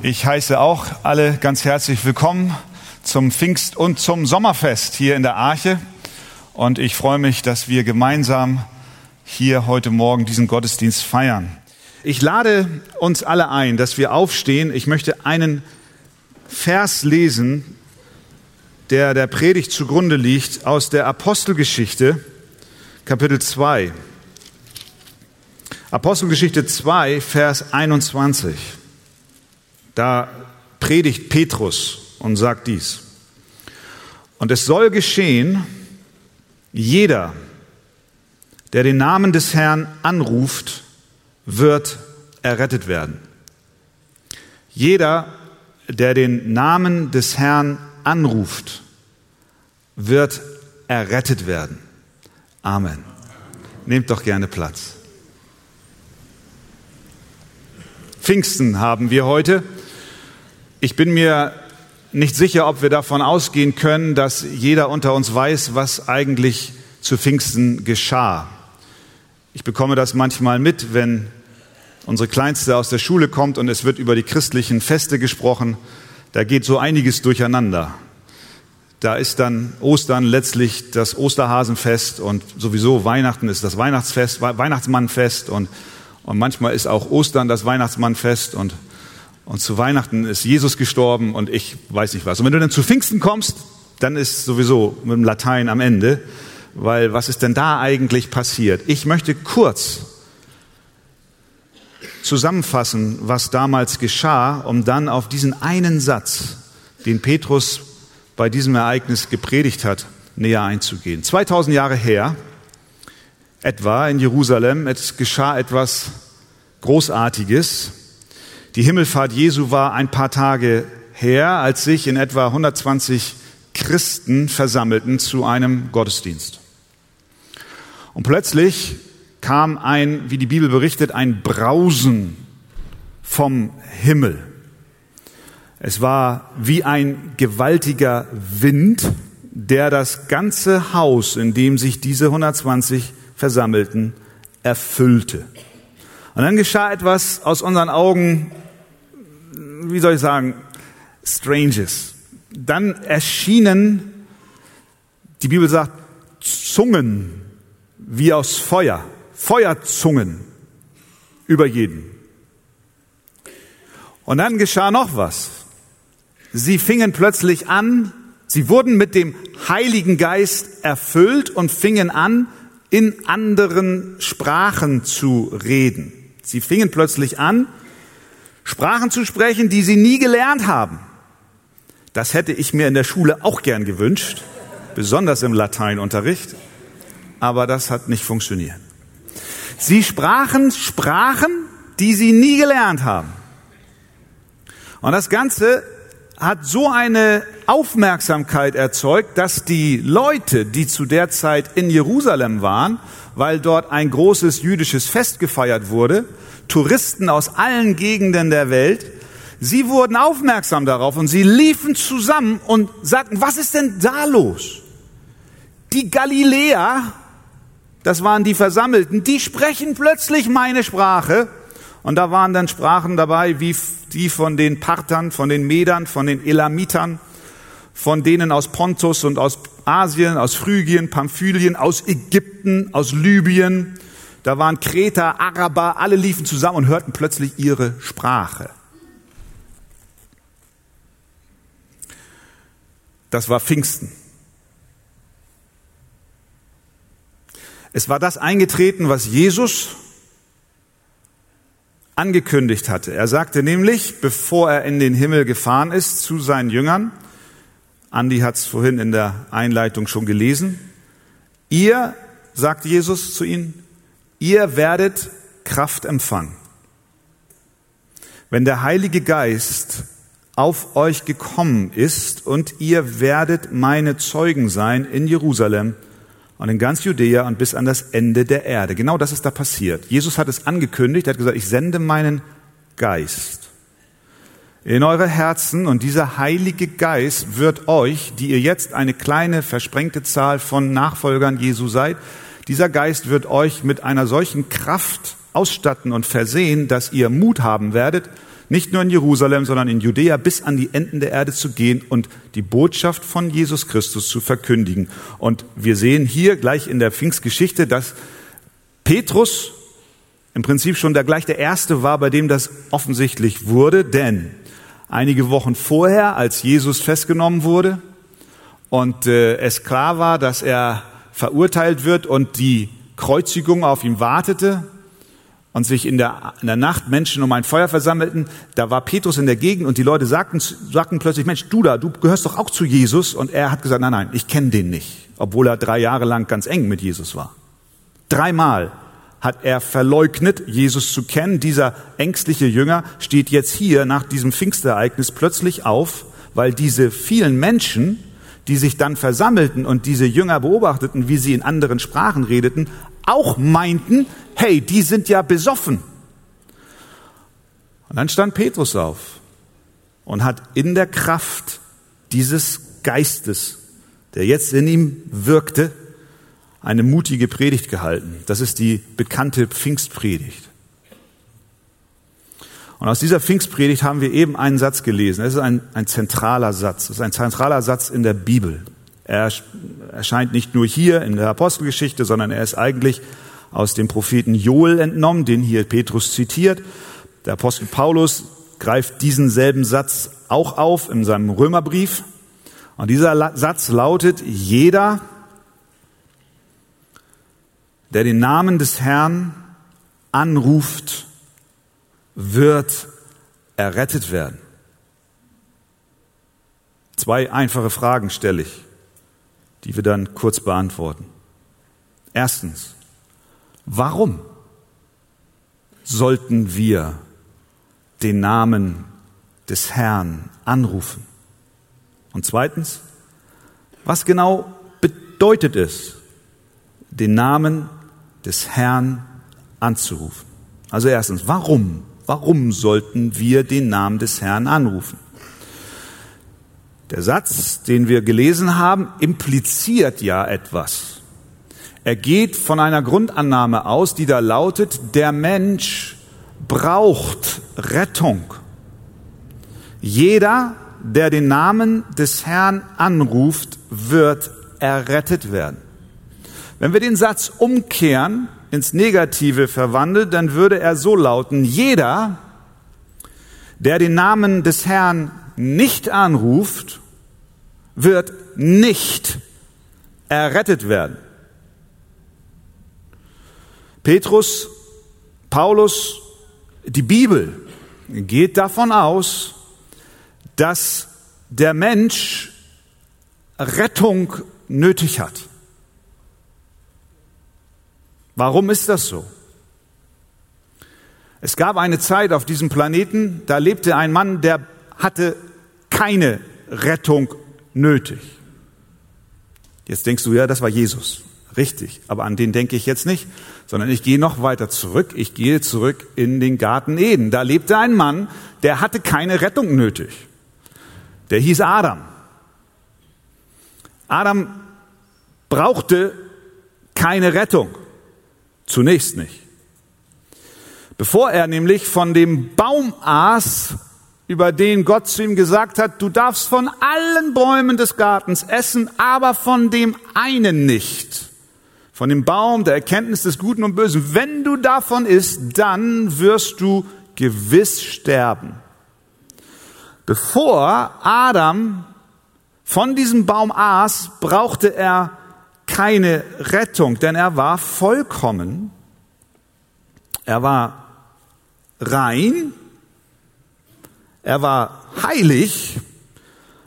Ich heiße auch alle ganz herzlich willkommen zum Pfingst- und zum Sommerfest hier in der Arche. Und ich freue mich, dass wir gemeinsam hier heute Morgen diesen Gottesdienst feiern. Ich lade uns alle ein, dass wir aufstehen. Ich möchte einen Vers lesen, der der Predigt zugrunde liegt, aus der Apostelgeschichte, Kapitel 2. Apostelgeschichte 2, Vers 21. Da predigt Petrus und sagt dies. Und es soll geschehen, jeder, der den Namen des Herrn anruft, wird errettet werden. Jeder, der den Namen des Herrn anruft, wird errettet werden. Amen. Nehmt doch gerne Platz. Pfingsten haben wir heute. Ich bin mir nicht sicher, ob wir davon ausgehen können, dass jeder unter uns weiß, was eigentlich zu Pfingsten geschah. Ich bekomme das manchmal mit, wenn unsere Kleinste aus der Schule kommt und es wird über die christlichen Feste gesprochen. Da geht so einiges durcheinander. Da ist dann Ostern letztlich das Osterhasenfest und sowieso Weihnachten ist das Weihnachtsfest, Weihnachtsmannfest und, und manchmal ist auch Ostern das Weihnachtsmannfest und und zu Weihnachten ist Jesus gestorben und ich weiß nicht was. Und wenn du dann zu Pfingsten kommst, dann ist sowieso mit dem Latein am Ende, weil was ist denn da eigentlich passiert? Ich möchte kurz zusammenfassen, was damals geschah, um dann auf diesen einen Satz, den Petrus bei diesem Ereignis gepredigt hat, näher einzugehen. 2000 Jahre her, etwa in Jerusalem, es geschah etwas Großartiges. Die Himmelfahrt Jesu war ein paar Tage her, als sich in etwa 120 Christen versammelten zu einem Gottesdienst. Und plötzlich kam ein, wie die Bibel berichtet, ein Brausen vom Himmel. Es war wie ein gewaltiger Wind, der das ganze Haus, in dem sich diese 120 versammelten, erfüllte. Und dann geschah etwas aus unseren Augen wie soll ich sagen, Stranges. Dann erschienen, die Bibel sagt, Zungen wie aus Feuer, Feuerzungen über jeden. Und dann geschah noch was. Sie fingen plötzlich an, sie wurden mit dem Heiligen Geist erfüllt und fingen an, in anderen Sprachen zu reden. Sie fingen plötzlich an, Sprachen zu sprechen, die sie nie gelernt haben. Das hätte ich mir in der Schule auch gern gewünscht, besonders im Lateinunterricht, aber das hat nicht funktioniert. Sie sprachen Sprachen, die sie nie gelernt haben. Und das Ganze hat so eine Aufmerksamkeit erzeugt, dass die Leute, die zu der Zeit in Jerusalem waren, weil dort ein großes jüdisches Fest gefeiert wurde, Touristen aus allen Gegenden der Welt, sie wurden aufmerksam darauf und sie liefen zusammen und sagten, was ist denn da los? Die Galiläer, das waren die Versammelten, die sprechen plötzlich meine Sprache. Und da waren dann Sprachen dabei, wie die von den Parthern, von den Medern, von den Elamitern, von denen aus Pontus und aus Asien, aus Phrygien, Pamphylien, aus Ägypten, aus Libyen, da waren Kreter, Araber, alle liefen zusammen und hörten plötzlich ihre Sprache. Das war Pfingsten. Es war das eingetreten, was Jesus angekündigt hatte. Er sagte nämlich, bevor er in den Himmel gefahren ist, zu seinen Jüngern, Andi hat es vorhin in der Einleitung schon gelesen, ihr, sagt Jesus zu ihnen, ihr werdet Kraft empfangen. Wenn der Heilige Geist auf euch gekommen ist und ihr werdet meine Zeugen sein in Jerusalem und in ganz Judäa und bis an das Ende der Erde. Genau das ist da passiert. Jesus hat es angekündigt, er hat gesagt, ich sende meinen Geist in eure Herzen und dieser Heilige Geist wird euch, die ihr jetzt eine kleine versprengte Zahl von Nachfolgern Jesu seid, dieser Geist wird euch mit einer solchen Kraft ausstatten und versehen, dass ihr Mut haben werdet, nicht nur in Jerusalem, sondern in Judäa bis an die Enden der Erde zu gehen und die Botschaft von Jesus Christus zu verkündigen. Und wir sehen hier gleich in der Pfingstgeschichte, dass Petrus im Prinzip schon der gleich der Erste war, bei dem das offensichtlich wurde, denn einige Wochen vorher, als Jesus festgenommen wurde und äh, es klar war, dass er verurteilt wird und die Kreuzigung auf ihm wartete, und sich in der, in der Nacht Menschen um ein Feuer versammelten, da war Petrus in der Gegend und die Leute sagten, sagten plötzlich, Mensch, du da, du gehörst doch auch zu Jesus. Und er hat gesagt, nein, nein, ich kenne den nicht, obwohl er drei Jahre lang ganz eng mit Jesus war. Dreimal hat er verleugnet, Jesus zu kennen. Dieser ängstliche Jünger steht jetzt hier nach diesem Pfingstereignis plötzlich auf, weil diese vielen Menschen, die sich dann versammelten und diese Jünger beobachteten, wie sie in anderen Sprachen redeten, auch meinten, hey, die sind ja besoffen. Und dann stand Petrus auf und hat in der Kraft dieses Geistes, der jetzt in ihm wirkte, eine mutige Predigt gehalten. Das ist die bekannte Pfingstpredigt. Und aus dieser Pfingstpredigt haben wir eben einen Satz gelesen. Es ist ein, ein zentraler Satz. Es ist ein zentraler Satz in der Bibel. Er erscheint nicht nur hier in der Apostelgeschichte, sondern er ist eigentlich aus dem Propheten Joel entnommen, den hier Petrus zitiert. Der Apostel Paulus greift diesen selben Satz auch auf in seinem Römerbrief. Und dieser Satz lautet, jeder, der den Namen des Herrn anruft, wird errettet werden. Zwei einfache Fragen stelle ich die wir dann kurz beantworten. Erstens, warum sollten wir den Namen des Herrn anrufen? Und zweitens, was genau bedeutet es, den Namen des Herrn anzurufen? Also erstens, warum? Warum sollten wir den Namen des Herrn anrufen? Der Satz, den wir gelesen haben, impliziert ja etwas. Er geht von einer Grundannahme aus, die da lautet, der Mensch braucht Rettung. Jeder, der den Namen des Herrn anruft, wird errettet werden. Wenn wir den Satz umkehren, ins Negative verwandeln, dann würde er so lauten, jeder, der den Namen des Herrn nicht anruft, wird nicht errettet werden. Petrus, Paulus, die Bibel geht davon aus, dass der Mensch Rettung nötig hat. Warum ist das so? Es gab eine Zeit auf diesem Planeten, da lebte ein Mann, der hatte keine Rettung nötig. Jetzt denkst du, ja, das war Jesus. Richtig, aber an den denke ich jetzt nicht, sondern ich gehe noch weiter zurück. Ich gehe zurück in den Garten Eden. Da lebte ein Mann, der hatte keine Rettung nötig. Der hieß Adam. Adam brauchte keine Rettung. Zunächst nicht. Bevor er nämlich von dem Baum aß, über den Gott zu ihm gesagt hat, du darfst von allen Bäumen des Gartens essen, aber von dem einen nicht. Von dem Baum der Erkenntnis des Guten und Bösen. Wenn du davon isst, dann wirst du gewiss sterben. Bevor Adam von diesem Baum aß, brauchte er keine Rettung, denn er war vollkommen. Er war rein, er war heilig.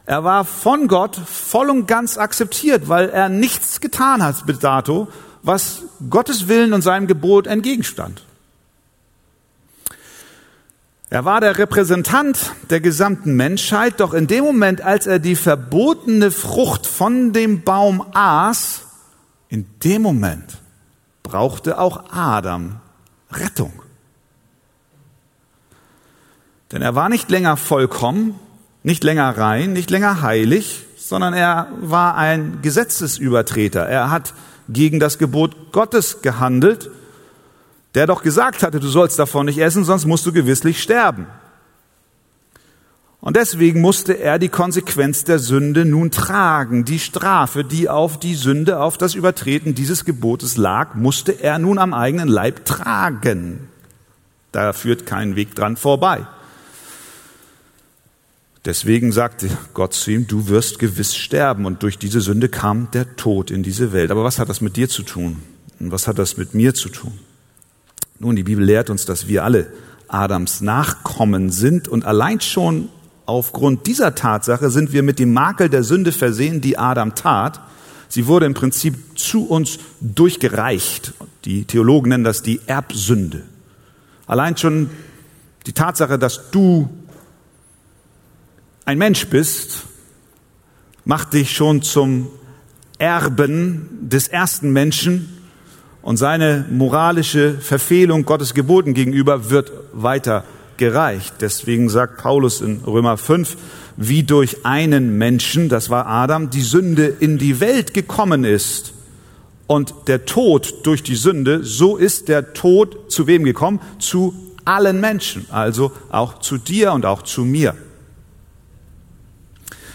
Er war von Gott voll und ganz akzeptiert, weil er nichts getan hat bis dato, was Gottes Willen und seinem Gebot entgegenstand. Er war der Repräsentant der gesamten Menschheit, doch in dem Moment, als er die verbotene Frucht von dem Baum aß, in dem Moment brauchte auch Adam Rettung. Denn er war nicht länger vollkommen, nicht länger rein, nicht länger heilig, sondern er war ein Gesetzesübertreter. Er hat gegen das Gebot Gottes gehandelt, der doch gesagt hatte, du sollst davon nicht essen, sonst musst du gewisslich sterben. Und deswegen musste er die Konsequenz der Sünde nun tragen. Die Strafe, die auf die Sünde, auf das Übertreten dieses Gebotes lag, musste er nun am eigenen Leib tragen. Da führt kein Weg dran vorbei. Deswegen sagte Gott zu ihm, du wirst gewiss sterben. Und durch diese Sünde kam der Tod in diese Welt. Aber was hat das mit dir zu tun? Und was hat das mit mir zu tun? Nun, die Bibel lehrt uns, dass wir alle Adams Nachkommen sind und allein schon Aufgrund dieser Tatsache sind wir mit dem Makel der Sünde versehen, die Adam tat. Sie wurde im Prinzip zu uns durchgereicht. Die Theologen nennen das die Erbsünde. Allein schon die Tatsache, dass du ein Mensch bist, macht dich schon zum Erben des ersten Menschen und seine moralische Verfehlung Gottes Geboten gegenüber wird weiter gereicht. Deswegen sagt Paulus in Römer 5, wie durch einen Menschen, das war Adam, die Sünde in die Welt gekommen ist und der Tod durch die Sünde, so ist der Tod zu wem gekommen? Zu allen Menschen, also auch zu dir und auch zu mir.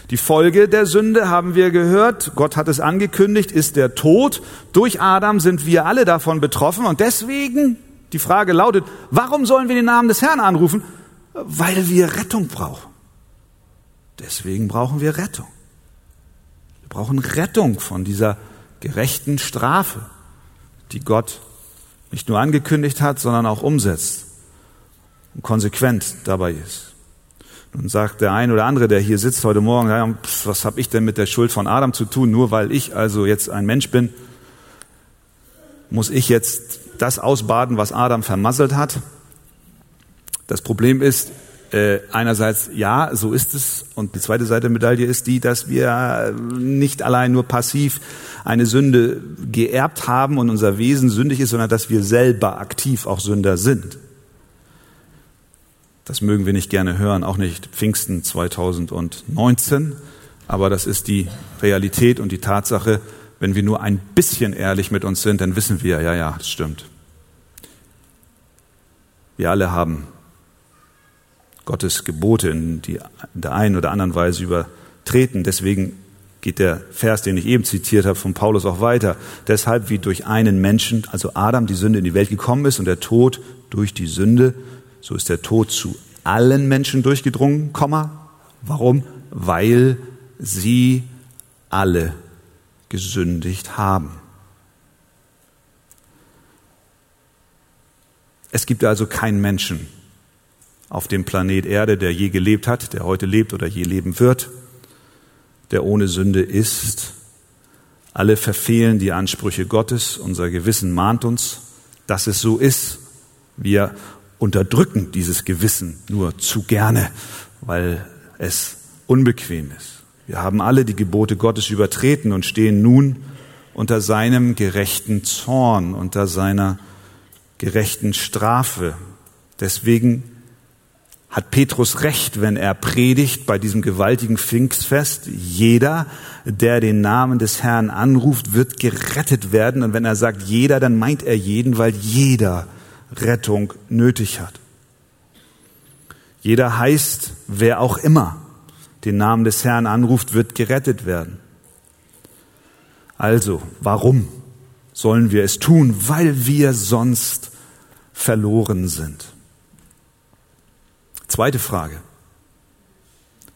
Die Folge der Sünde haben wir gehört, Gott hat es angekündigt, ist der Tod. Durch Adam sind wir alle davon betroffen und deswegen die Frage lautet, warum sollen wir den Namen des Herrn anrufen? Weil wir Rettung brauchen. Deswegen brauchen wir Rettung. Wir brauchen Rettung von dieser gerechten Strafe, die Gott nicht nur angekündigt hat, sondern auch umsetzt und konsequent dabei ist. Nun sagt der ein oder andere, der hier sitzt heute Morgen, was habe ich denn mit der Schuld von Adam zu tun? Nur weil ich also jetzt ein Mensch bin, muss ich jetzt das ausbaden, was Adam vermasselt hat. Das Problem ist, äh, einerseits ja, so ist es. Und die zweite Seite der Medaille ist die, dass wir nicht allein nur passiv eine Sünde geerbt haben und unser Wesen sündig ist, sondern dass wir selber aktiv auch Sünder sind. Das mögen wir nicht gerne hören, auch nicht Pfingsten 2019, aber das ist die Realität und die Tatsache, wenn wir nur ein bisschen ehrlich mit uns sind, dann wissen wir, ja, ja, das stimmt. Wir alle haben Gottes Gebote in, die, in der einen oder anderen Weise übertreten. Deswegen geht der Vers, den ich eben zitiert habe, von Paulus auch weiter. Deshalb, wie durch einen Menschen, also Adam, die Sünde in die Welt gekommen ist und der Tod durch die Sünde, so ist der Tod zu allen Menschen durchgedrungen, Komma. Warum? Weil sie alle gesündigt haben. Es gibt also keinen Menschen auf dem Planet Erde, der je gelebt hat, der heute lebt oder je leben wird, der ohne Sünde ist. Alle verfehlen die Ansprüche Gottes, unser Gewissen mahnt uns, dass es so ist. Wir unterdrücken dieses Gewissen nur zu gerne, weil es unbequem ist. Wir haben alle die Gebote Gottes übertreten und stehen nun unter seinem gerechten Zorn, unter seiner gerechten Strafe. Deswegen hat Petrus recht, wenn er predigt bei diesem gewaltigen Pfingstfest. Jeder, der den Namen des Herrn anruft, wird gerettet werden. Und wenn er sagt jeder, dann meint er jeden, weil jeder Rettung nötig hat. Jeder heißt, wer auch immer den Namen des Herrn anruft, wird gerettet werden. Also, warum sollen wir es tun? Weil wir sonst verloren sind. Zweite Frage.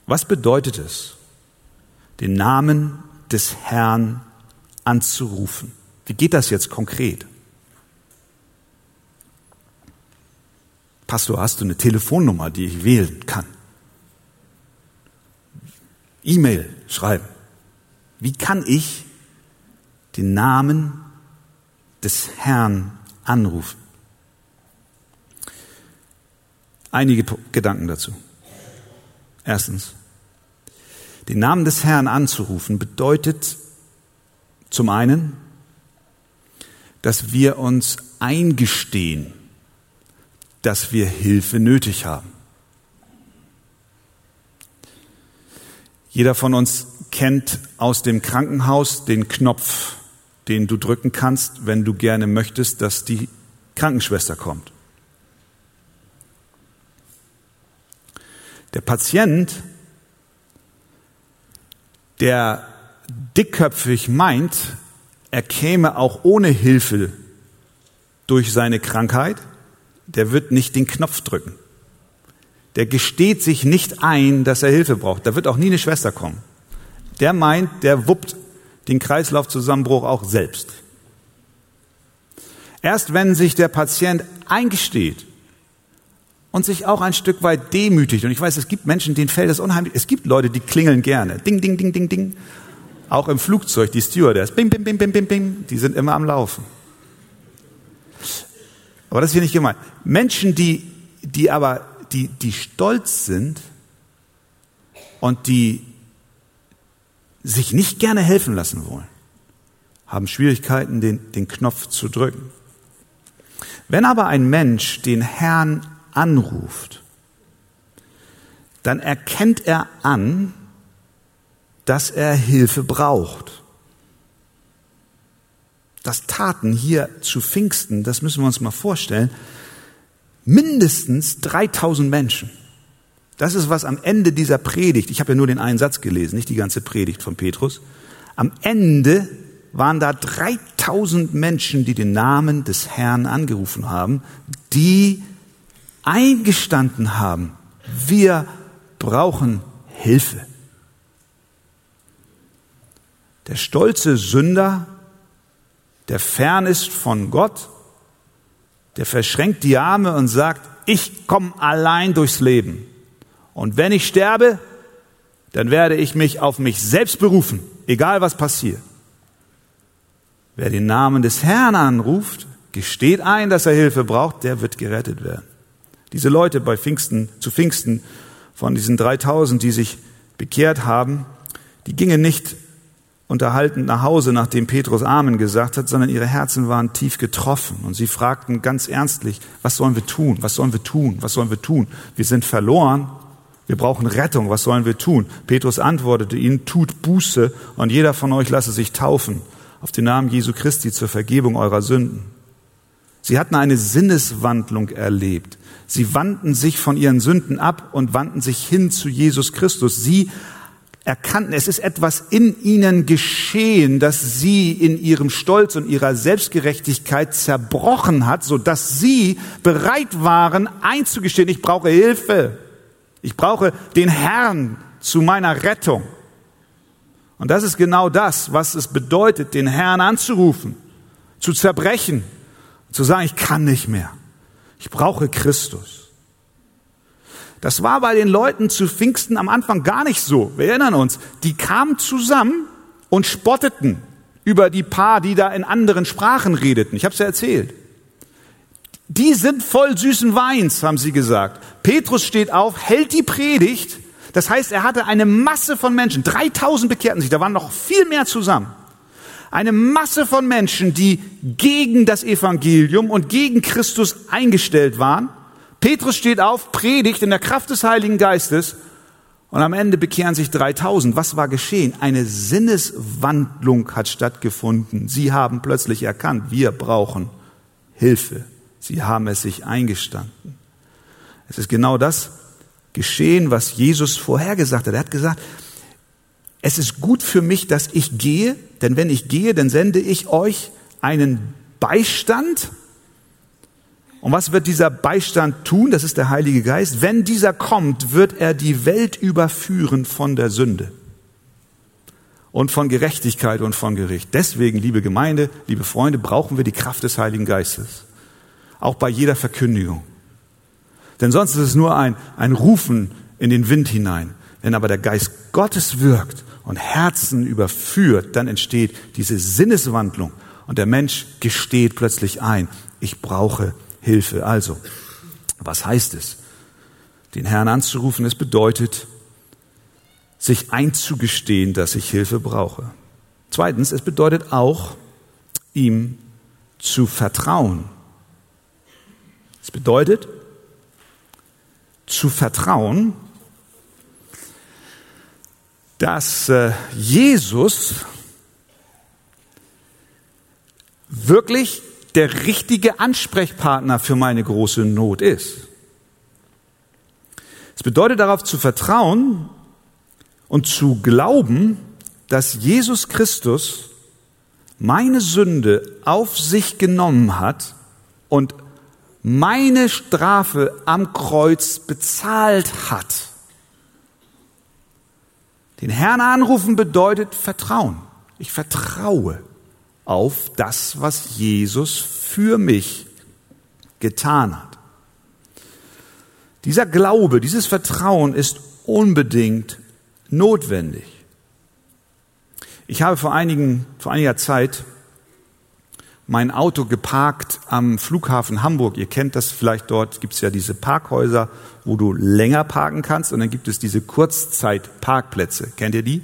Was bedeutet es, den Namen des Herrn anzurufen? Wie geht das jetzt konkret? Pastor, hast du eine Telefonnummer, die ich wählen kann? E-Mail schreiben. Wie kann ich den Namen des Herrn anrufen? Einige Gedanken dazu. Erstens, den Namen des Herrn anzurufen bedeutet zum einen, dass wir uns eingestehen, dass wir Hilfe nötig haben. Jeder von uns kennt aus dem Krankenhaus den Knopf, den du drücken kannst, wenn du gerne möchtest, dass die Krankenschwester kommt. Der Patient, der dickköpfig meint, er käme auch ohne Hilfe durch seine Krankheit, der wird nicht den Knopf drücken. Der gesteht sich nicht ein, dass er Hilfe braucht. Da wird auch nie eine Schwester kommen. Der meint, der wuppt den Kreislaufzusammenbruch auch selbst. Erst wenn sich der Patient eingesteht und sich auch ein Stück weit demütigt, und ich weiß, es gibt Menschen, denen fällt das unheimlich, es gibt Leute, die klingeln gerne, ding, ding, ding, ding, ding, auch im Flugzeug, die Stewardess, bing, bing, bing, bing, bing, bing, die sind immer am Laufen. Aber das ist hier nicht gemeint. Menschen, die, die aber, die, die stolz sind und die sich nicht gerne helfen lassen wollen, haben Schwierigkeiten, den, den Knopf zu drücken. Wenn aber ein Mensch den Herrn anruft, dann erkennt er an, dass er Hilfe braucht. Das taten hier zu Pfingsten, das müssen wir uns mal vorstellen, mindestens 3000 Menschen. Das ist was am Ende dieser Predigt, ich habe ja nur den einen Satz gelesen, nicht die ganze Predigt von Petrus, am Ende waren da 3000 Menschen, die den Namen des Herrn angerufen haben, die eingestanden haben, wir brauchen Hilfe. Der stolze Sünder, der fern ist von Gott, der verschränkt die Arme und sagt, ich komme allein durchs Leben. Und wenn ich sterbe, dann werde ich mich auf mich selbst berufen, egal was passiert. Wer den Namen des Herrn anruft, gesteht ein, dass er Hilfe braucht, der wird gerettet werden. Diese Leute bei Pfingsten, zu Pfingsten, von diesen 3000, die sich bekehrt haben, die gingen nicht unterhaltend nach Hause, nachdem Petrus Amen gesagt hat, sondern ihre Herzen waren tief getroffen und sie fragten ganz ernstlich, was sollen wir tun? Was sollen wir tun? Was sollen wir tun? Wir sind verloren. Wir brauchen Rettung. Was sollen wir tun? Petrus antwortete ihnen, tut Buße und jeder von euch lasse sich taufen auf den Namen Jesu Christi zur Vergebung eurer Sünden. Sie hatten eine Sinneswandlung erlebt. Sie wandten sich von ihren Sünden ab und wandten sich hin zu Jesus Christus. Sie erkannten, es ist etwas in ihnen geschehen, das sie in ihrem Stolz und ihrer Selbstgerechtigkeit zerbrochen hat, so dass sie bereit waren einzugestehen, ich brauche Hilfe. Ich brauche den Herrn zu meiner Rettung. Und das ist genau das, was es bedeutet, den Herrn anzurufen, zu zerbrechen, zu sagen, ich kann nicht mehr. Ich brauche Christus. Das war bei den Leuten zu Pfingsten am Anfang gar nicht so. Wir erinnern uns, die kamen zusammen und spotteten über die paar, die da in anderen Sprachen redeten. Ich habe es ja erzählt. Die sind voll süßen Weins, haben sie gesagt. Petrus steht auf, hält die Predigt das heißt, er hatte eine Masse von Menschen, 3000 bekehrten sich, da waren noch viel mehr zusammen. Eine Masse von Menschen, die gegen das Evangelium und gegen Christus eingestellt waren. Petrus steht auf, predigt in der Kraft des Heiligen Geistes und am Ende bekehren sich 3000. Was war geschehen? Eine Sinneswandlung hat stattgefunden. Sie haben plötzlich erkannt, wir brauchen Hilfe. Sie haben es sich eingestanden. Es ist genau das, geschehen, was Jesus vorhergesagt hat. Er hat gesagt, es ist gut für mich, dass ich gehe, denn wenn ich gehe, dann sende ich euch einen Beistand. Und was wird dieser Beistand tun? Das ist der Heilige Geist. Wenn dieser kommt, wird er die Welt überführen von der Sünde und von Gerechtigkeit und von Gericht. Deswegen, liebe Gemeinde, liebe Freunde, brauchen wir die Kraft des Heiligen Geistes. Auch bei jeder Verkündigung. Denn sonst ist es nur ein, ein Rufen in den Wind hinein. Wenn aber der Geist Gottes wirkt und Herzen überführt, dann entsteht diese Sinneswandlung und der Mensch gesteht plötzlich ein, ich brauche Hilfe. Also, was heißt es? Den Herrn anzurufen, es bedeutet, sich einzugestehen, dass ich Hilfe brauche. Zweitens, es bedeutet auch, ihm zu vertrauen. Es bedeutet, zu vertrauen, dass äh, Jesus wirklich der richtige Ansprechpartner für meine große Not ist. Es bedeutet darauf zu vertrauen und zu glauben, dass Jesus Christus meine Sünde auf sich genommen hat und meine Strafe am Kreuz bezahlt hat. Den Herrn anrufen bedeutet Vertrauen. Ich vertraue auf das, was Jesus für mich getan hat. Dieser Glaube, dieses Vertrauen ist unbedingt notwendig. Ich habe vor, einigen, vor einiger Zeit mein Auto geparkt am Flughafen Hamburg. Ihr kennt das vielleicht dort, gibt es ja diese Parkhäuser, wo du länger parken kannst und dann gibt es diese Kurzzeitparkplätze. Kennt ihr die?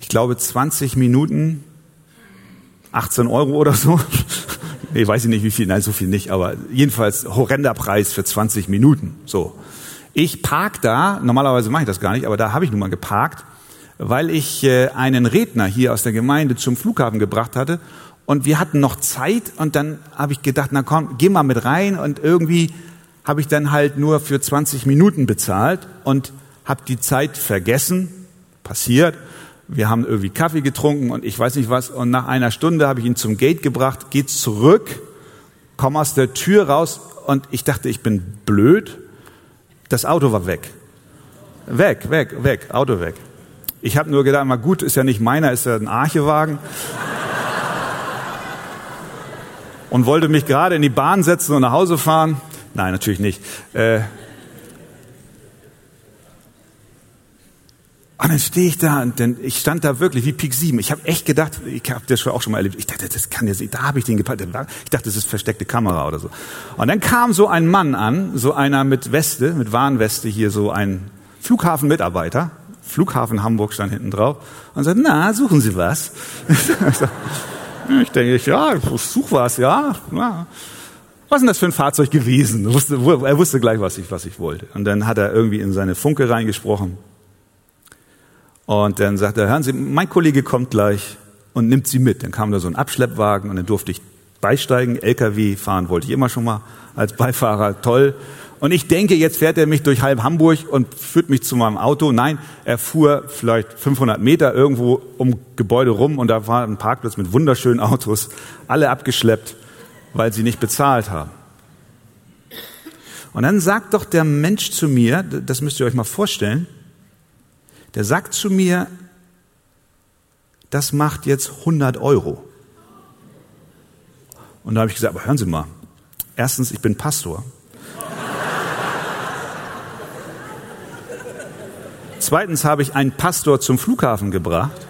Ich glaube 20 Minuten, 18 Euro oder so. nee, weiß ich nicht wie viel, nein, so viel nicht, aber jedenfalls horrender Preis für 20 Minuten. So. Ich park da, normalerweise mache ich das gar nicht, aber da habe ich nun mal geparkt, weil ich äh, einen Redner hier aus der Gemeinde zum Flughafen gebracht hatte und wir hatten noch Zeit und dann habe ich gedacht, na komm, geh mal mit rein und irgendwie habe ich dann halt nur für 20 Minuten bezahlt und habe die Zeit vergessen, passiert. Wir haben irgendwie Kaffee getrunken und ich weiß nicht was und nach einer Stunde habe ich ihn zum Gate gebracht, geht zurück, komm aus der Tür raus und ich dachte, ich bin blöd. Das Auto war weg. Weg, weg, weg, Auto weg. Ich habe nur gedacht, mal gut, ist ja nicht meiner, ist ja ein Archewagen und wollte mich gerade in die Bahn setzen und nach Hause fahren. Nein, natürlich nicht. Äh, und dann stehe ich da und dann, ich stand da wirklich wie Pik 7. Ich habe echt gedacht, ich habe das auch schon mal erlebt, ich dachte, das kann ja da habe ich den gepackt. Ich dachte, das ist versteckte Kamera oder so. Und dann kam so ein Mann an, so einer mit Weste, mit Warnweste hier, so ein Flughafenmitarbeiter. Flughafen Hamburg stand hinten drauf und sagte, na, suchen Sie was? Ich denke, ja, ich such was, ja. ja. Was ist denn das für ein Fahrzeug gewesen? Er wusste, er wusste gleich, was ich, was ich wollte. Und dann hat er irgendwie in seine Funke reingesprochen. Und dann sagt er, hören Sie, mein Kollege kommt gleich und nimmt Sie mit. Dann kam da so ein Abschleppwagen und dann durfte ich beisteigen. LKW fahren wollte ich immer schon mal als Beifahrer. Toll. Und ich denke, jetzt fährt er mich durch halb Hamburg und führt mich zu meinem Auto. Nein, er fuhr vielleicht 500 Meter irgendwo um Gebäude rum und da war ein Parkplatz mit wunderschönen Autos, alle abgeschleppt, weil sie nicht bezahlt haben. Und dann sagt doch der Mensch zu mir, das müsst ihr euch mal vorstellen, der sagt zu mir, das macht jetzt 100 Euro. Und da habe ich gesagt, aber hören Sie mal, erstens, ich bin Pastor. Zweitens habe ich einen Pastor zum Flughafen gebracht.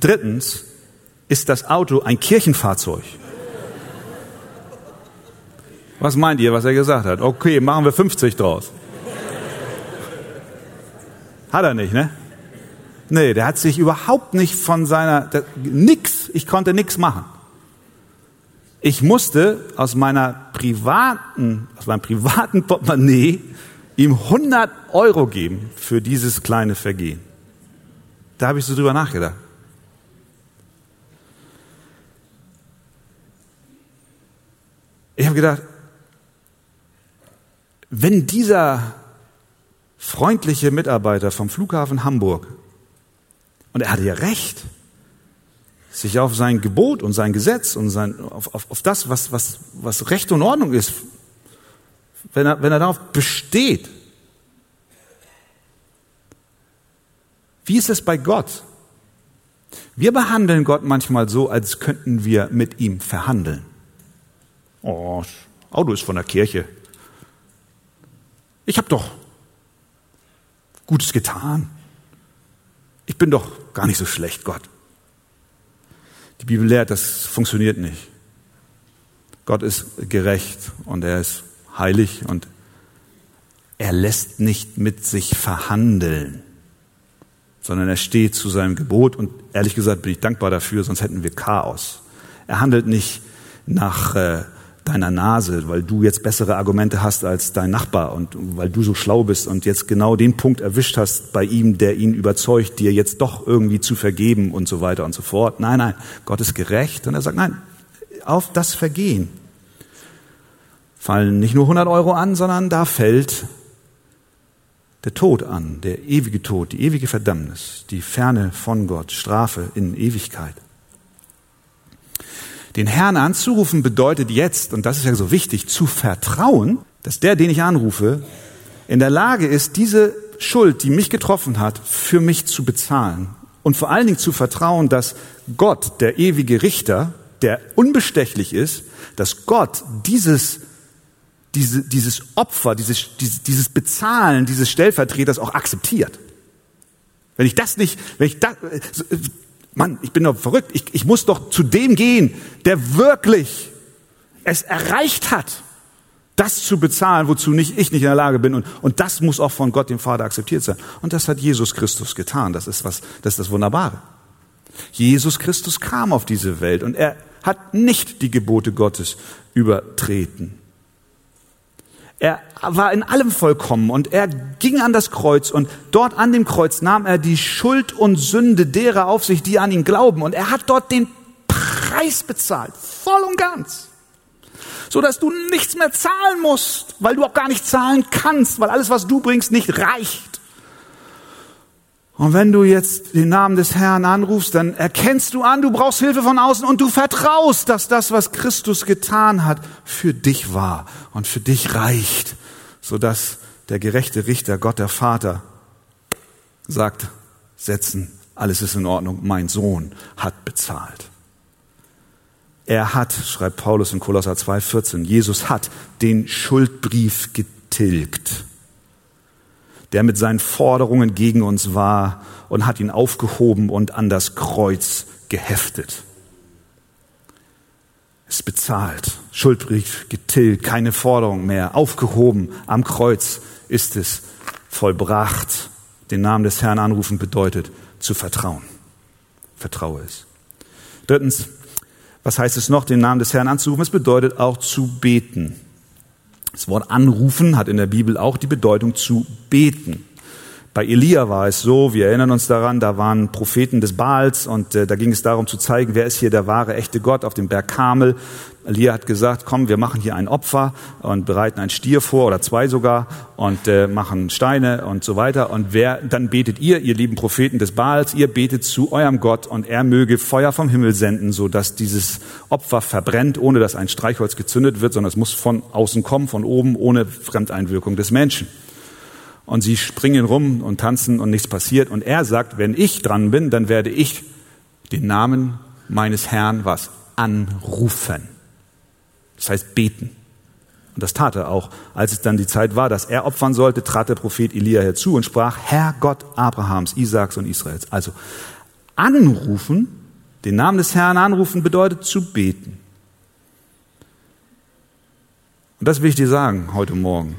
Drittens ist das Auto ein Kirchenfahrzeug. Was meint ihr, was er gesagt hat? Okay, machen wir 50 draus. Hat er nicht, ne? Nee, der hat sich überhaupt nicht von seiner, der, nix, ich konnte nix machen. Ich musste aus meiner privaten, aus meinem privaten Portemonnaie ihm 100 Euro geben für dieses kleine Vergehen. Da habe ich so drüber nachgedacht. Ich habe gedacht, wenn dieser freundliche Mitarbeiter vom Flughafen Hamburg, und er hatte ja recht, sich auf sein Gebot und sein Gesetz und sein, auf, auf, auf das, was, was, was Recht und Ordnung ist, wenn er, wenn er darauf besteht, wie ist es bei Gott? Wir behandeln Gott manchmal so, als könnten wir mit ihm verhandeln. Oh, Auto ist von der Kirche. Ich habe doch Gutes getan. Ich bin doch gar nicht so schlecht, Gott. Die Bibel lehrt, das funktioniert nicht. Gott ist gerecht und er ist heilig und er lässt nicht mit sich verhandeln, sondern er steht zu seinem Gebot und ehrlich gesagt bin ich dankbar dafür, sonst hätten wir Chaos. Er handelt nicht nach äh, deiner Nase, weil du jetzt bessere Argumente hast als dein Nachbar und weil du so schlau bist und jetzt genau den Punkt erwischt hast bei ihm, der ihn überzeugt, dir jetzt doch irgendwie zu vergeben und so weiter und so fort. Nein, nein, Gott ist gerecht und er sagt, nein, auf das Vergehen fallen nicht nur 100 Euro an, sondern da fällt der Tod an, der ewige Tod, die ewige Verdammnis, die Ferne von Gott, Strafe in Ewigkeit. Den Herrn anzurufen bedeutet jetzt, und das ist ja so wichtig, zu vertrauen, dass der, den ich anrufe, in der Lage ist, diese Schuld, die mich getroffen hat, für mich zu bezahlen. Und vor allen Dingen zu vertrauen, dass Gott, der ewige Richter, der unbestechlich ist, dass Gott dieses, diese, dieses Opfer, dieses, dieses Bezahlen dieses Stellvertreters auch akzeptiert. Wenn ich das nicht, wenn ich das, Mann, ich bin doch verrückt, ich, ich muss doch zu dem gehen, der wirklich es erreicht hat, das zu bezahlen, wozu nicht, ich nicht in der Lage bin. Und, und das muss auch von Gott, dem Vater, akzeptiert sein. Und das hat Jesus Christus getan. Das ist was, das ist das Wunderbare. Jesus Christus kam auf diese Welt und er hat nicht die Gebote Gottes übertreten. Er war in allem vollkommen und er ging an das Kreuz und dort an dem Kreuz nahm er die Schuld und Sünde derer auf sich, die an ihn glauben und er hat dort den Preis bezahlt, voll und ganz. So dass du nichts mehr zahlen musst, weil du auch gar nicht zahlen kannst, weil alles, was du bringst, nicht reicht. Und wenn du jetzt den Namen des Herrn anrufst, dann erkennst du an, du brauchst Hilfe von außen und du vertraust, dass das, was Christus getan hat, für dich war und für dich reicht, sodass der gerechte Richter, Gott der Vater, sagt, setzen, alles ist in Ordnung, mein Sohn hat bezahlt. Er hat, schreibt Paulus in Kolosser 2,14, Jesus hat den Schuldbrief getilgt der mit seinen Forderungen gegen uns war und hat ihn aufgehoben und an das Kreuz geheftet. Es bezahlt, Schuldbrief getilgt, keine Forderung mehr, aufgehoben am Kreuz ist es vollbracht. Den Namen des Herrn anrufen bedeutet zu vertrauen. Vertraue es. Drittens, was heißt es noch, den Namen des Herrn anzurufen? Es bedeutet auch zu beten. Das Wort anrufen hat in der Bibel auch die Bedeutung zu beten. Bei Elia war es so, wir erinnern uns daran, da waren Propheten des Baals und äh, da ging es darum zu zeigen, wer ist hier der wahre, echte Gott auf dem Berg Kamel. Elia hat gesagt, komm, wir machen hier ein Opfer und bereiten ein Stier vor oder zwei sogar und äh, machen Steine und so weiter. Und wer, dann betet ihr, ihr lieben Propheten des Baals, ihr betet zu eurem Gott und er möge Feuer vom Himmel senden, so dass dieses Opfer verbrennt, ohne dass ein Streichholz gezündet wird, sondern es muss von außen kommen, von oben, ohne Fremdeinwirkung des Menschen und sie springen rum und tanzen und nichts passiert. Und er sagt, wenn ich dran bin, dann werde ich den Namen meines Herrn was anrufen. Das heißt beten. Und das tat er auch. Als es dann die Zeit war, dass er opfern sollte, trat der Prophet Elia herzu und sprach, Herr Gott Abrahams, Isaaks und Israels. Also anrufen, den Namen des Herrn anrufen, bedeutet zu beten. Und das will ich dir sagen heute Morgen.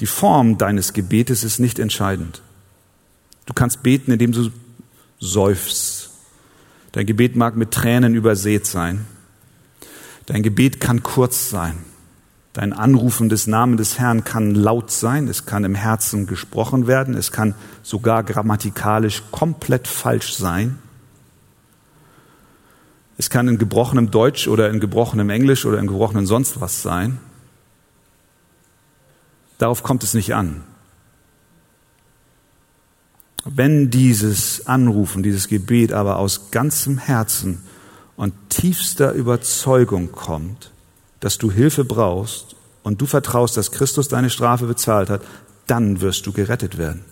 Die Form deines Gebetes ist nicht entscheidend. Du kannst beten, indem du seufzt. Dein Gebet mag mit Tränen übersät sein. Dein Gebet kann kurz sein. Dein Anrufen des Namens des Herrn kann laut sein, es kann im Herzen gesprochen werden, es kann sogar grammatikalisch komplett falsch sein. Es kann in gebrochenem Deutsch oder in gebrochenem Englisch oder in gebrochenem sonst was sein. Darauf kommt es nicht an. Wenn dieses Anrufen, dieses Gebet aber aus ganzem Herzen und tiefster Überzeugung kommt, dass du Hilfe brauchst und du vertraust, dass Christus deine Strafe bezahlt hat, dann wirst du gerettet werden.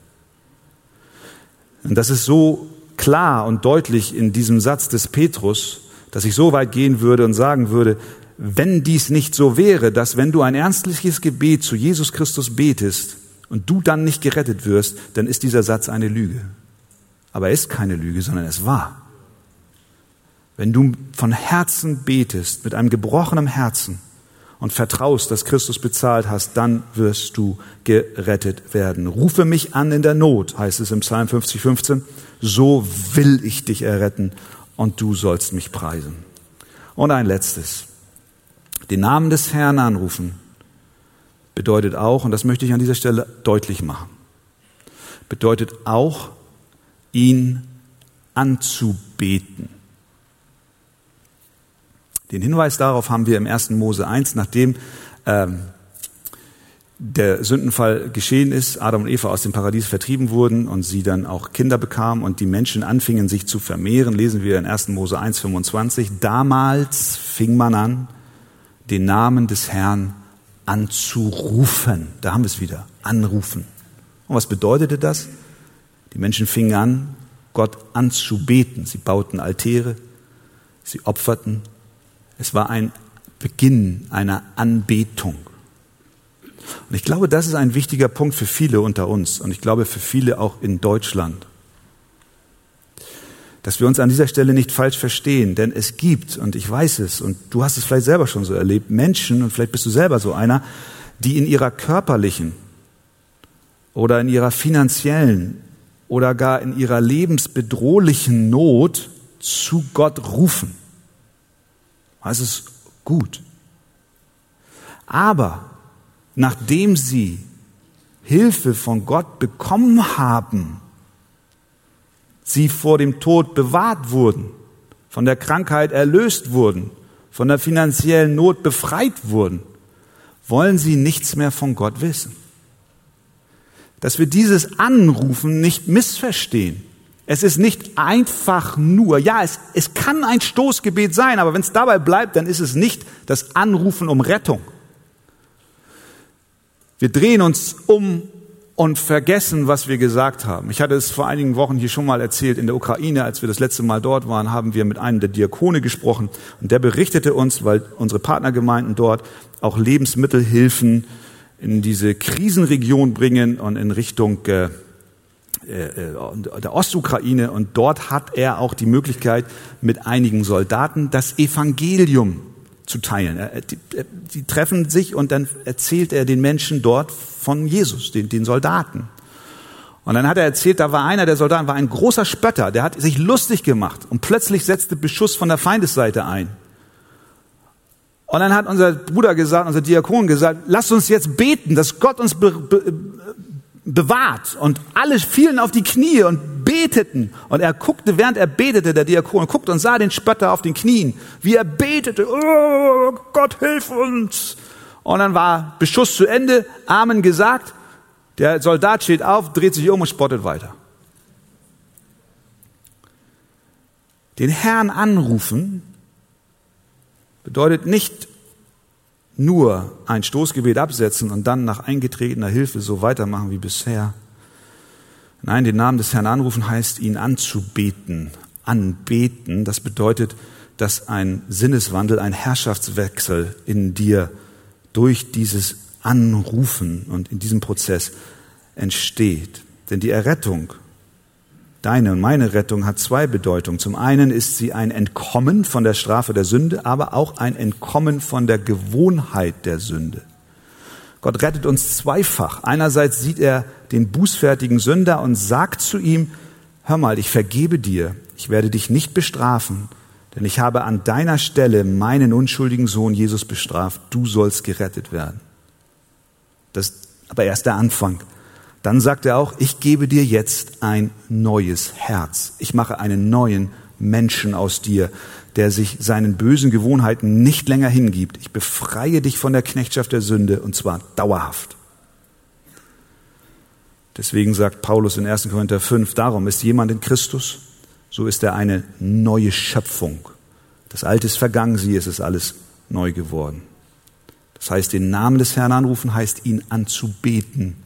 Und das ist so klar und deutlich in diesem Satz des Petrus, dass ich so weit gehen würde und sagen würde, wenn dies nicht so wäre, dass wenn du ein ernstliches Gebet zu Jesus Christus betest und du dann nicht gerettet wirst, dann ist dieser Satz eine Lüge. Aber er ist keine Lüge, sondern es war. Wenn du von Herzen betest, mit einem gebrochenen Herzen und vertraust, dass Christus bezahlt hast, dann wirst du gerettet werden. Rufe mich an in der Not, heißt es im Psalm 50, 15. So will ich dich erretten und du sollst mich preisen. Und ein letztes den Namen des Herrn anrufen, bedeutet auch, und das möchte ich an dieser Stelle deutlich machen, bedeutet auch, ihn anzubeten. Den Hinweis darauf haben wir im 1. Mose 1, nachdem ähm, der Sündenfall geschehen ist, Adam und Eva aus dem Paradies vertrieben wurden und sie dann auch Kinder bekamen und die Menschen anfingen sich zu vermehren, lesen wir in 1. Mose 1,25. Damals fing man an, den Namen des Herrn anzurufen. Da haben wir es wieder, anrufen. Und was bedeutete das? Die Menschen fingen an, Gott anzubeten. Sie bauten Altäre, sie opferten. Es war ein Beginn einer Anbetung. Und ich glaube, das ist ein wichtiger Punkt für viele unter uns und ich glaube für viele auch in Deutschland. Dass wir uns an dieser Stelle nicht falsch verstehen, denn es gibt, und ich weiß es, und du hast es vielleicht selber schon so erlebt, Menschen, und vielleicht bist du selber so einer, die in ihrer körperlichen oder in ihrer finanziellen oder gar in ihrer lebensbedrohlichen Not zu Gott rufen. Das ist gut. Aber nachdem sie Hilfe von Gott bekommen haben, sie vor dem Tod bewahrt wurden, von der Krankheit erlöst wurden, von der finanziellen Not befreit wurden, wollen sie nichts mehr von Gott wissen. Dass wir dieses Anrufen nicht missverstehen. Es ist nicht einfach nur, ja, es, es kann ein Stoßgebet sein, aber wenn es dabei bleibt, dann ist es nicht das Anrufen um Rettung. Wir drehen uns um und vergessen, was wir gesagt haben. Ich hatte es vor einigen Wochen hier schon mal erzählt. In der Ukraine, als wir das letzte Mal dort waren, haben wir mit einem der Diakone gesprochen und der berichtete uns, weil unsere Partnergemeinden dort auch Lebensmittelhilfen in diese Krisenregion bringen und in Richtung äh, äh, der Ostukraine. Und dort hat er auch die Möglichkeit, mit einigen Soldaten das Evangelium zu teilen. Die, die treffen sich und dann erzählt er den Menschen dort von Jesus, den, den Soldaten. Und dann hat er erzählt, da war einer der Soldaten, war ein großer Spötter, der hat sich lustig gemacht und plötzlich setzte Beschuss von der Feindesseite ein. Und dann hat unser Bruder gesagt, unser Diakon gesagt, lasst uns jetzt beten, dass Gott uns be be bewahrt. Und alle fielen auf die Knie und beteten. Und er guckte, während er betete, der Diakon, guckte und sah den Spötter auf den Knien, wie er betete, oh, Gott hilf uns. Und dann war Beschuss zu Ende, Amen gesagt, der Soldat steht auf, dreht sich um und spottet weiter. Den Herrn anrufen bedeutet nicht nur ein Stoßgebet absetzen und dann nach eingetretener Hilfe so weitermachen wie bisher. Nein, den Namen des Herrn anrufen heißt, ihn anzubeten. Anbeten, das bedeutet, dass ein Sinneswandel, ein Herrschaftswechsel in dir durch dieses Anrufen und in diesem Prozess entsteht. Denn die Errettung Deine und meine Rettung hat zwei Bedeutungen. Zum einen ist sie ein Entkommen von der Strafe der Sünde, aber auch ein Entkommen von der Gewohnheit der Sünde. Gott rettet uns zweifach. Einerseits sieht er den bußfertigen Sünder und sagt zu ihm, hör mal, ich vergebe dir, ich werde dich nicht bestrafen, denn ich habe an deiner Stelle meinen unschuldigen Sohn Jesus bestraft, du sollst gerettet werden. Das ist aber erst der Anfang. Dann sagt er auch, ich gebe dir jetzt ein neues Herz. Ich mache einen neuen Menschen aus dir, der sich seinen bösen Gewohnheiten nicht länger hingibt. Ich befreie dich von der Knechtschaft der Sünde und zwar dauerhaft. Deswegen sagt Paulus in 1. Korinther 5, darum ist jemand in Christus, so ist er eine neue Schöpfung. Das Alte ist vergangen, sie ist es alles neu geworden. Das heißt, den Namen des Herrn anrufen heißt, ihn anzubeten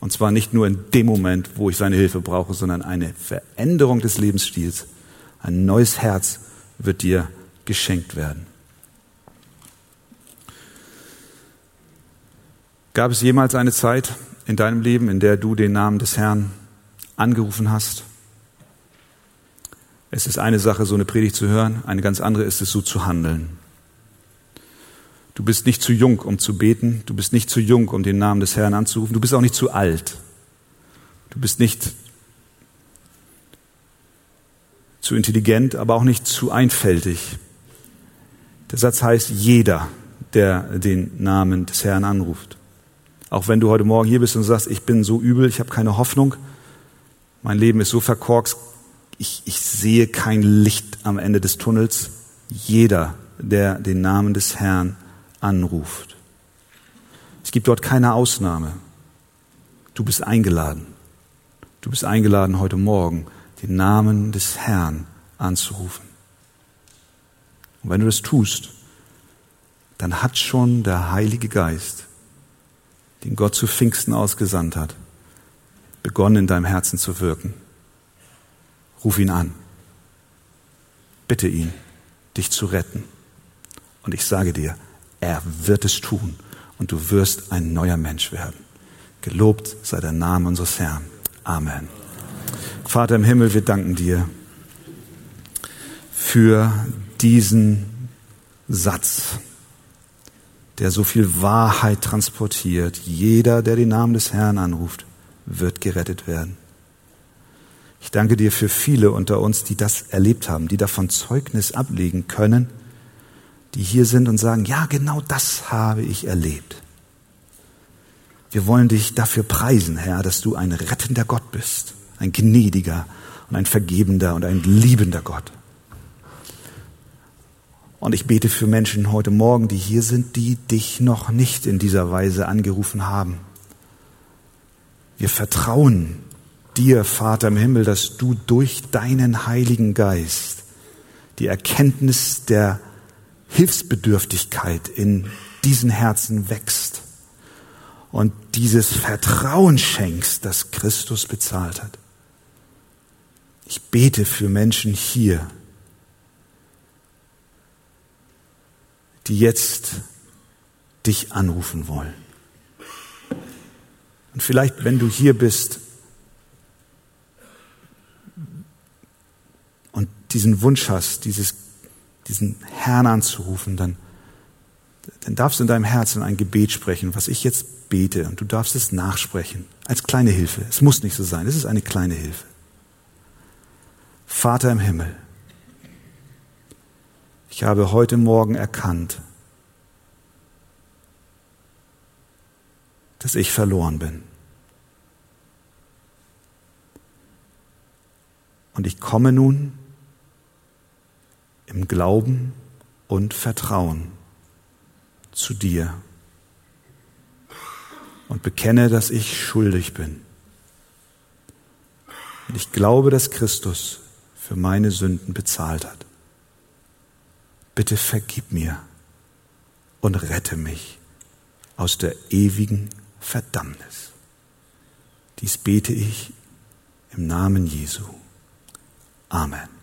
und zwar nicht nur in dem Moment, wo ich seine Hilfe brauche, sondern eine Veränderung des Lebensstils. Ein neues Herz wird dir geschenkt werden. Gab es jemals eine Zeit in deinem Leben, in der du den Namen des Herrn angerufen hast? Es ist eine Sache, so eine Predigt zu hören, eine ganz andere ist es, so zu handeln. Du bist nicht zu jung, um zu beten. Du bist nicht zu jung, um den Namen des Herrn anzurufen. Du bist auch nicht zu alt. Du bist nicht zu intelligent, aber auch nicht zu einfältig. Der Satz heißt jeder, der den Namen des Herrn anruft. Auch wenn du heute Morgen hier bist und sagst, ich bin so übel, ich habe keine Hoffnung, mein Leben ist so verkorkst, ich, ich sehe kein Licht am Ende des Tunnels. Jeder, der den Namen des Herrn anruft. Es gibt dort keine Ausnahme. Du bist eingeladen. Du bist eingeladen, heute Morgen den Namen des Herrn anzurufen. Und wenn du das tust, dann hat schon der Heilige Geist, den Gott zu Pfingsten ausgesandt hat, begonnen in deinem Herzen zu wirken. Ruf ihn an. Bitte ihn, dich zu retten. Und ich sage dir, er wird es tun und du wirst ein neuer Mensch werden. Gelobt sei der Name unseres Herrn. Amen. Vater im Himmel, wir danken dir für diesen Satz, der so viel Wahrheit transportiert. Jeder, der den Namen des Herrn anruft, wird gerettet werden. Ich danke dir für viele unter uns, die das erlebt haben, die davon Zeugnis ablegen können, die hier sind und sagen, ja, genau das habe ich erlebt. Wir wollen dich dafür preisen, Herr, dass du ein rettender Gott bist, ein gnädiger und ein vergebender und ein liebender Gott. Und ich bete für Menschen heute Morgen, die hier sind, die dich noch nicht in dieser Weise angerufen haben. Wir vertrauen dir, Vater im Himmel, dass du durch deinen Heiligen Geist die Erkenntnis der Hilfsbedürftigkeit in diesen Herzen wächst und dieses Vertrauen schenkst, das Christus bezahlt hat. Ich bete für Menschen hier, die jetzt dich anrufen wollen. Und vielleicht, wenn du hier bist und diesen Wunsch hast, dieses, diesen Herrn anzurufen, dann, dann darfst du in deinem Herzen ein Gebet sprechen, was ich jetzt bete. Und du darfst es nachsprechen, als kleine Hilfe. Es muss nicht so sein, es ist eine kleine Hilfe. Vater im Himmel, ich habe heute Morgen erkannt, dass ich verloren bin. Und ich komme nun im Glauben und Vertrauen zu dir und bekenne, dass ich schuldig bin. Und ich glaube, dass Christus für meine Sünden bezahlt hat bitte vergib mir und rette mich aus der ewigen Verdammnis. Dies bete ich im Namen Jesu. Amen.